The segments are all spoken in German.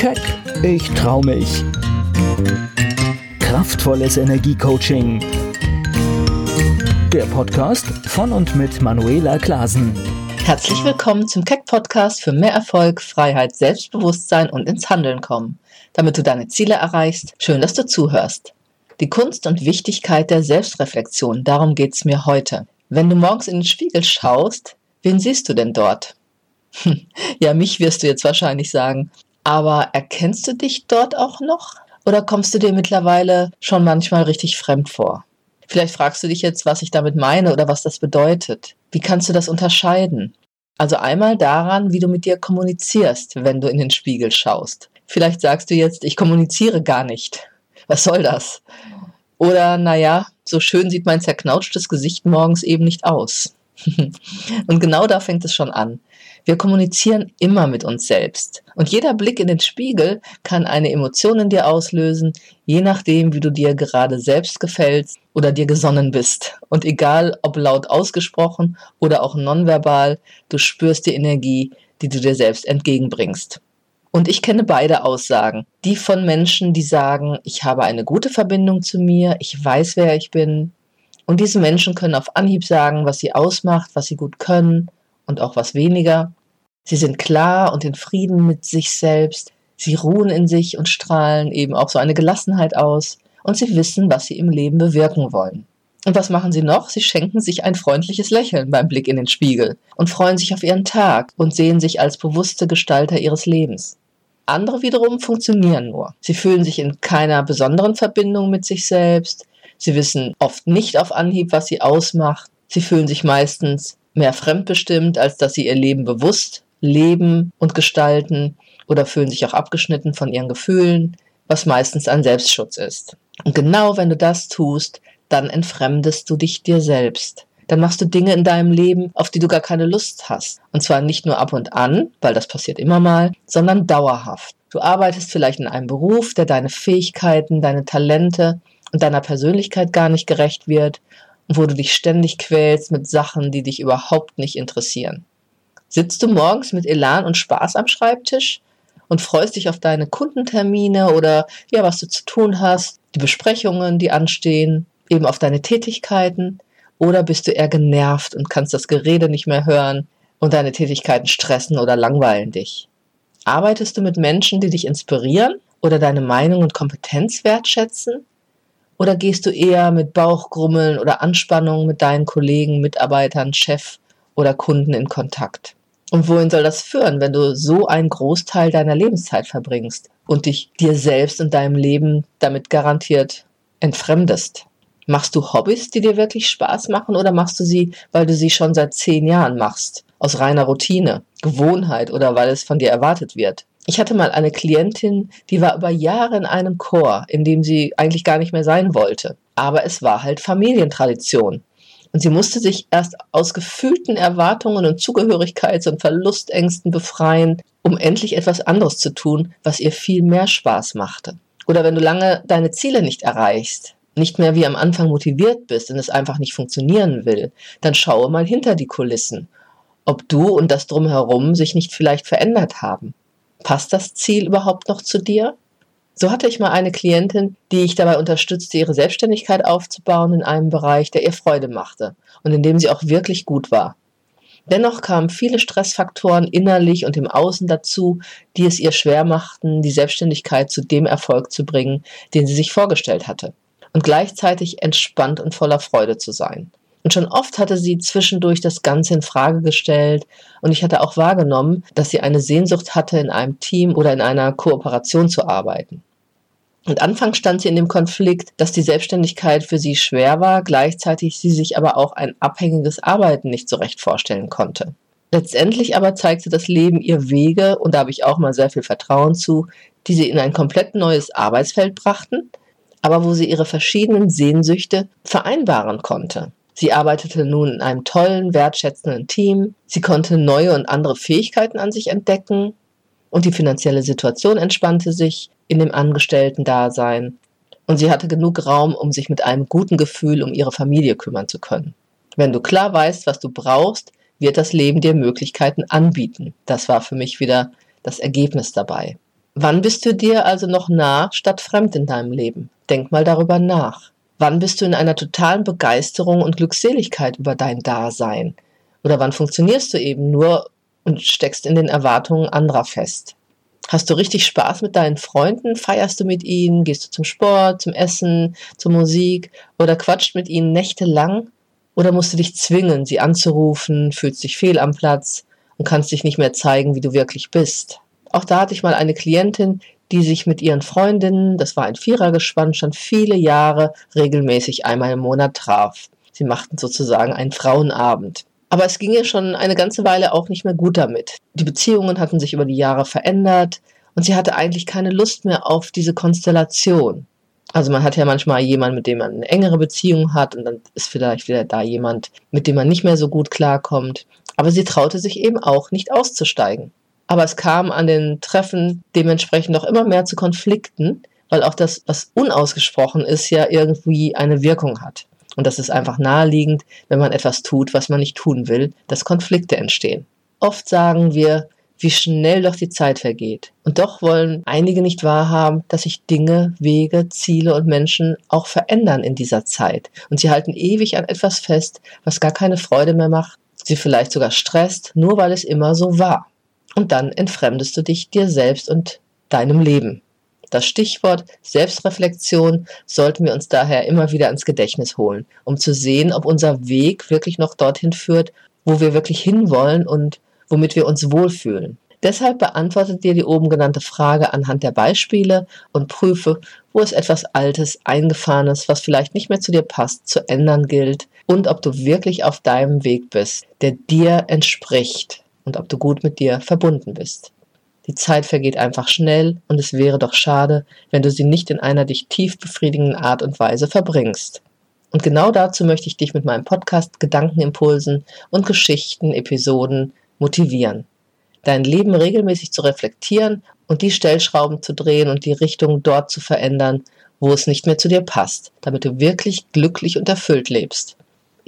Keck, ich trau mich. Kraftvolles Energiecoaching. Der Podcast von und mit Manuela Klasen. Herzlich willkommen zum Keck Podcast für mehr Erfolg, Freiheit, Selbstbewusstsein und ins Handeln kommen. Damit du deine Ziele erreichst, schön, dass du zuhörst. Die Kunst und Wichtigkeit der Selbstreflexion, darum geht's mir heute. Wenn du morgens in den Spiegel schaust, wen siehst du denn dort? ja, mich wirst du jetzt wahrscheinlich sagen. Aber erkennst du dich dort auch noch? Oder kommst du dir mittlerweile schon manchmal richtig fremd vor? Vielleicht fragst du dich jetzt, was ich damit meine oder was das bedeutet. Wie kannst du das unterscheiden? Also einmal daran, wie du mit dir kommunizierst, wenn du in den Spiegel schaust. Vielleicht sagst du jetzt, ich kommuniziere gar nicht. Was soll das? Oder, naja, so schön sieht mein zerknautschtes Gesicht morgens eben nicht aus. Und genau da fängt es schon an. Wir kommunizieren immer mit uns selbst. Und jeder Blick in den Spiegel kann eine Emotion in dir auslösen, je nachdem, wie du dir gerade selbst gefällst oder dir gesonnen bist. Und egal, ob laut ausgesprochen oder auch nonverbal, du spürst die Energie, die du dir selbst entgegenbringst. Und ich kenne beide Aussagen. Die von Menschen, die sagen, ich habe eine gute Verbindung zu mir, ich weiß, wer ich bin. Und diese Menschen können auf Anhieb sagen, was sie ausmacht, was sie gut können und auch was weniger. Sie sind klar und in Frieden mit sich selbst. Sie ruhen in sich und strahlen eben auch so eine Gelassenheit aus. Und sie wissen, was sie im Leben bewirken wollen. Und was machen sie noch? Sie schenken sich ein freundliches Lächeln beim Blick in den Spiegel und freuen sich auf ihren Tag und sehen sich als bewusste Gestalter ihres Lebens. Andere wiederum funktionieren nur. Sie fühlen sich in keiner besonderen Verbindung mit sich selbst. Sie wissen oft nicht auf Anhieb, was sie ausmacht. Sie fühlen sich meistens mehr fremdbestimmt, als dass sie ihr Leben bewusst leben und gestalten oder fühlen sich auch abgeschnitten von ihren Gefühlen, was meistens ein Selbstschutz ist. Und genau wenn du das tust, dann entfremdest du dich dir selbst. Dann machst du Dinge in deinem Leben, auf die du gar keine Lust hast. Und zwar nicht nur ab und an, weil das passiert immer mal, sondern dauerhaft. Du arbeitest vielleicht in einem Beruf, der deine Fähigkeiten, deine Talente und deiner Persönlichkeit gar nicht gerecht wird wo du dich ständig quälst mit Sachen, die dich überhaupt nicht interessieren. Sitzt du morgens mit Elan und Spaß am Schreibtisch und freust dich auf deine Kundentermine oder ja, was du zu tun hast, die Besprechungen, die anstehen, eben auf deine Tätigkeiten? Oder bist du eher genervt und kannst das Gerede nicht mehr hören und deine Tätigkeiten stressen oder langweilen dich? Arbeitest du mit Menschen, die dich inspirieren oder deine Meinung und Kompetenz wertschätzen? Oder gehst du eher mit Bauchgrummeln oder Anspannung mit deinen Kollegen, Mitarbeitern, Chef oder Kunden in Kontakt? Und wohin soll das führen, wenn du so einen Großteil deiner Lebenszeit verbringst und dich dir selbst und deinem Leben damit garantiert entfremdest? Machst du Hobbys, die dir wirklich Spaß machen oder machst du sie, weil du sie schon seit zehn Jahren machst? Aus reiner Routine, Gewohnheit oder weil es von dir erwartet wird? Ich hatte mal eine Klientin, die war über Jahre in einem Chor, in dem sie eigentlich gar nicht mehr sein wollte. Aber es war halt Familientradition. Und sie musste sich erst aus gefühlten Erwartungen und Zugehörigkeits- und Verlustängsten befreien, um endlich etwas anderes zu tun, was ihr viel mehr Spaß machte. Oder wenn du lange deine Ziele nicht erreichst, nicht mehr wie am Anfang motiviert bist und es einfach nicht funktionieren will, dann schaue mal hinter die Kulissen, ob du und das drumherum sich nicht vielleicht verändert haben. Passt das Ziel überhaupt noch zu dir? So hatte ich mal eine Klientin, die ich dabei unterstützte, ihre Selbstständigkeit aufzubauen in einem Bereich, der ihr Freude machte und in dem sie auch wirklich gut war. Dennoch kamen viele Stressfaktoren innerlich und im Außen dazu, die es ihr schwer machten, die Selbstständigkeit zu dem Erfolg zu bringen, den sie sich vorgestellt hatte, und gleichzeitig entspannt und voller Freude zu sein. Und schon oft hatte sie zwischendurch das Ganze in Frage gestellt und ich hatte auch wahrgenommen, dass sie eine Sehnsucht hatte, in einem Team oder in einer Kooperation zu arbeiten. Und anfangs stand sie in dem Konflikt, dass die Selbstständigkeit für sie schwer war, gleichzeitig sie sich aber auch ein abhängiges Arbeiten nicht so recht vorstellen konnte. Letztendlich aber zeigte das Leben ihr Wege, und da habe ich auch mal sehr viel Vertrauen zu, die sie in ein komplett neues Arbeitsfeld brachten, aber wo sie ihre verschiedenen Sehnsüchte vereinbaren konnte. Sie arbeitete nun in einem tollen, wertschätzenden Team. Sie konnte neue und andere Fähigkeiten an sich entdecken. Und die finanzielle Situation entspannte sich in dem Angestellten-Dasein. Und sie hatte genug Raum, um sich mit einem guten Gefühl um ihre Familie kümmern zu können. Wenn du klar weißt, was du brauchst, wird das Leben dir Möglichkeiten anbieten. Das war für mich wieder das Ergebnis dabei. Wann bist du dir also noch nah statt fremd in deinem Leben? Denk mal darüber nach. Wann bist du in einer totalen Begeisterung und Glückseligkeit über dein Dasein? Oder wann funktionierst du eben nur und steckst in den Erwartungen anderer fest? Hast du richtig Spaß mit deinen Freunden? Feierst du mit ihnen? Gehst du zum Sport, zum Essen, zur Musik oder quatscht mit ihnen nächtelang? Oder musst du dich zwingen, sie anzurufen, fühlst dich fehl am Platz und kannst dich nicht mehr zeigen, wie du wirklich bist? Auch da hatte ich mal eine Klientin, die sich mit ihren Freundinnen, das war ein Vierergespann, schon viele Jahre regelmäßig einmal im Monat traf. Sie machten sozusagen einen Frauenabend. Aber es ging ihr schon eine ganze Weile auch nicht mehr gut damit. Die Beziehungen hatten sich über die Jahre verändert und sie hatte eigentlich keine Lust mehr auf diese Konstellation. Also man hat ja manchmal jemanden, mit dem man eine engere Beziehung hat und dann ist vielleicht wieder da jemand, mit dem man nicht mehr so gut klarkommt. Aber sie traute sich eben auch nicht auszusteigen. Aber es kam an den Treffen dementsprechend auch immer mehr zu Konflikten, weil auch das, was unausgesprochen ist, ja irgendwie eine Wirkung hat. Und das ist einfach naheliegend, wenn man etwas tut, was man nicht tun will, dass Konflikte entstehen. Oft sagen wir, wie schnell doch die Zeit vergeht. Und doch wollen einige nicht wahrhaben, dass sich Dinge, Wege, Ziele und Menschen auch verändern in dieser Zeit. Und sie halten ewig an etwas fest, was gar keine Freude mehr macht, sie vielleicht sogar stresst, nur weil es immer so war und dann entfremdest du dich dir selbst und deinem Leben. Das Stichwort Selbstreflexion sollten wir uns daher immer wieder ins Gedächtnis holen, um zu sehen, ob unser Weg wirklich noch dorthin führt, wo wir wirklich hinwollen und womit wir uns wohlfühlen. Deshalb beantwortet dir die oben genannte Frage anhand der Beispiele und prüfe, wo es etwas Altes, Eingefahrenes, was vielleicht nicht mehr zu dir passt, zu ändern gilt und ob du wirklich auf deinem Weg bist, der dir entspricht und ob du gut mit dir verbunden bist. Die Zeit vergeht einfach schnell und es wäre doch schade, wenn du sie nicht in einer dich tief befriedigenden Art und Weise verbringst. Und genau dazu möchte ich dich mit meinem Podcast Gedankenimpulsen und Geschichten, Episoden motivieren. Dein Leben regelmäßig zu reflektieren und die Stellschrauben zu drehen und die Richtung dort zu verändern, wo es nicht mehr zu dir passt, damit du wirklich glücklich und erfüllt lebst.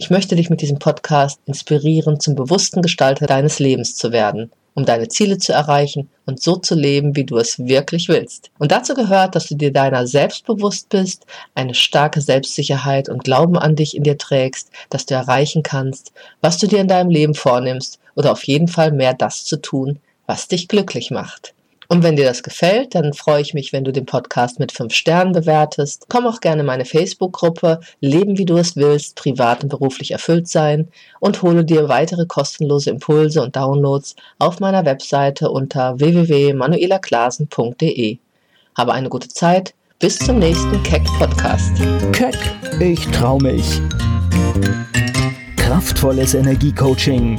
Ich möchte dich mit diesem Podcast inspirieren, zum bewussten Gestalter deines Lebens zu werden, um deine Ziele zu erreichen und so zu leben, wie du es wirklich willst. Und dazu gehört, dass du dir deiner selbst bewusst bist, eine starke Selbstsicherheit und Glauben an dich in dir trägst, dass du erreichen kannst, was du dir in deinem Leben vornimmst oder auf jeden Fall mehr das zu tun, was dich glücklich macht. Und wenn dir das gefällt, dann freue ich mich, wenn du den Podcast mit fünf Sternen bewertest. Komm auch gerne in meine Facebook-Gruppe Leben wie du es willst, privat und beruflich erfüllt sein und hole dir weitere kostenlose Impulse und Downloads auf meiner Webseite unter www.manuelaklasen.de. Habe eine gute Zeit. Bis zum nächsten Keck Podcast. Keck, ich trau mich. Kraftvolles Energiecoaching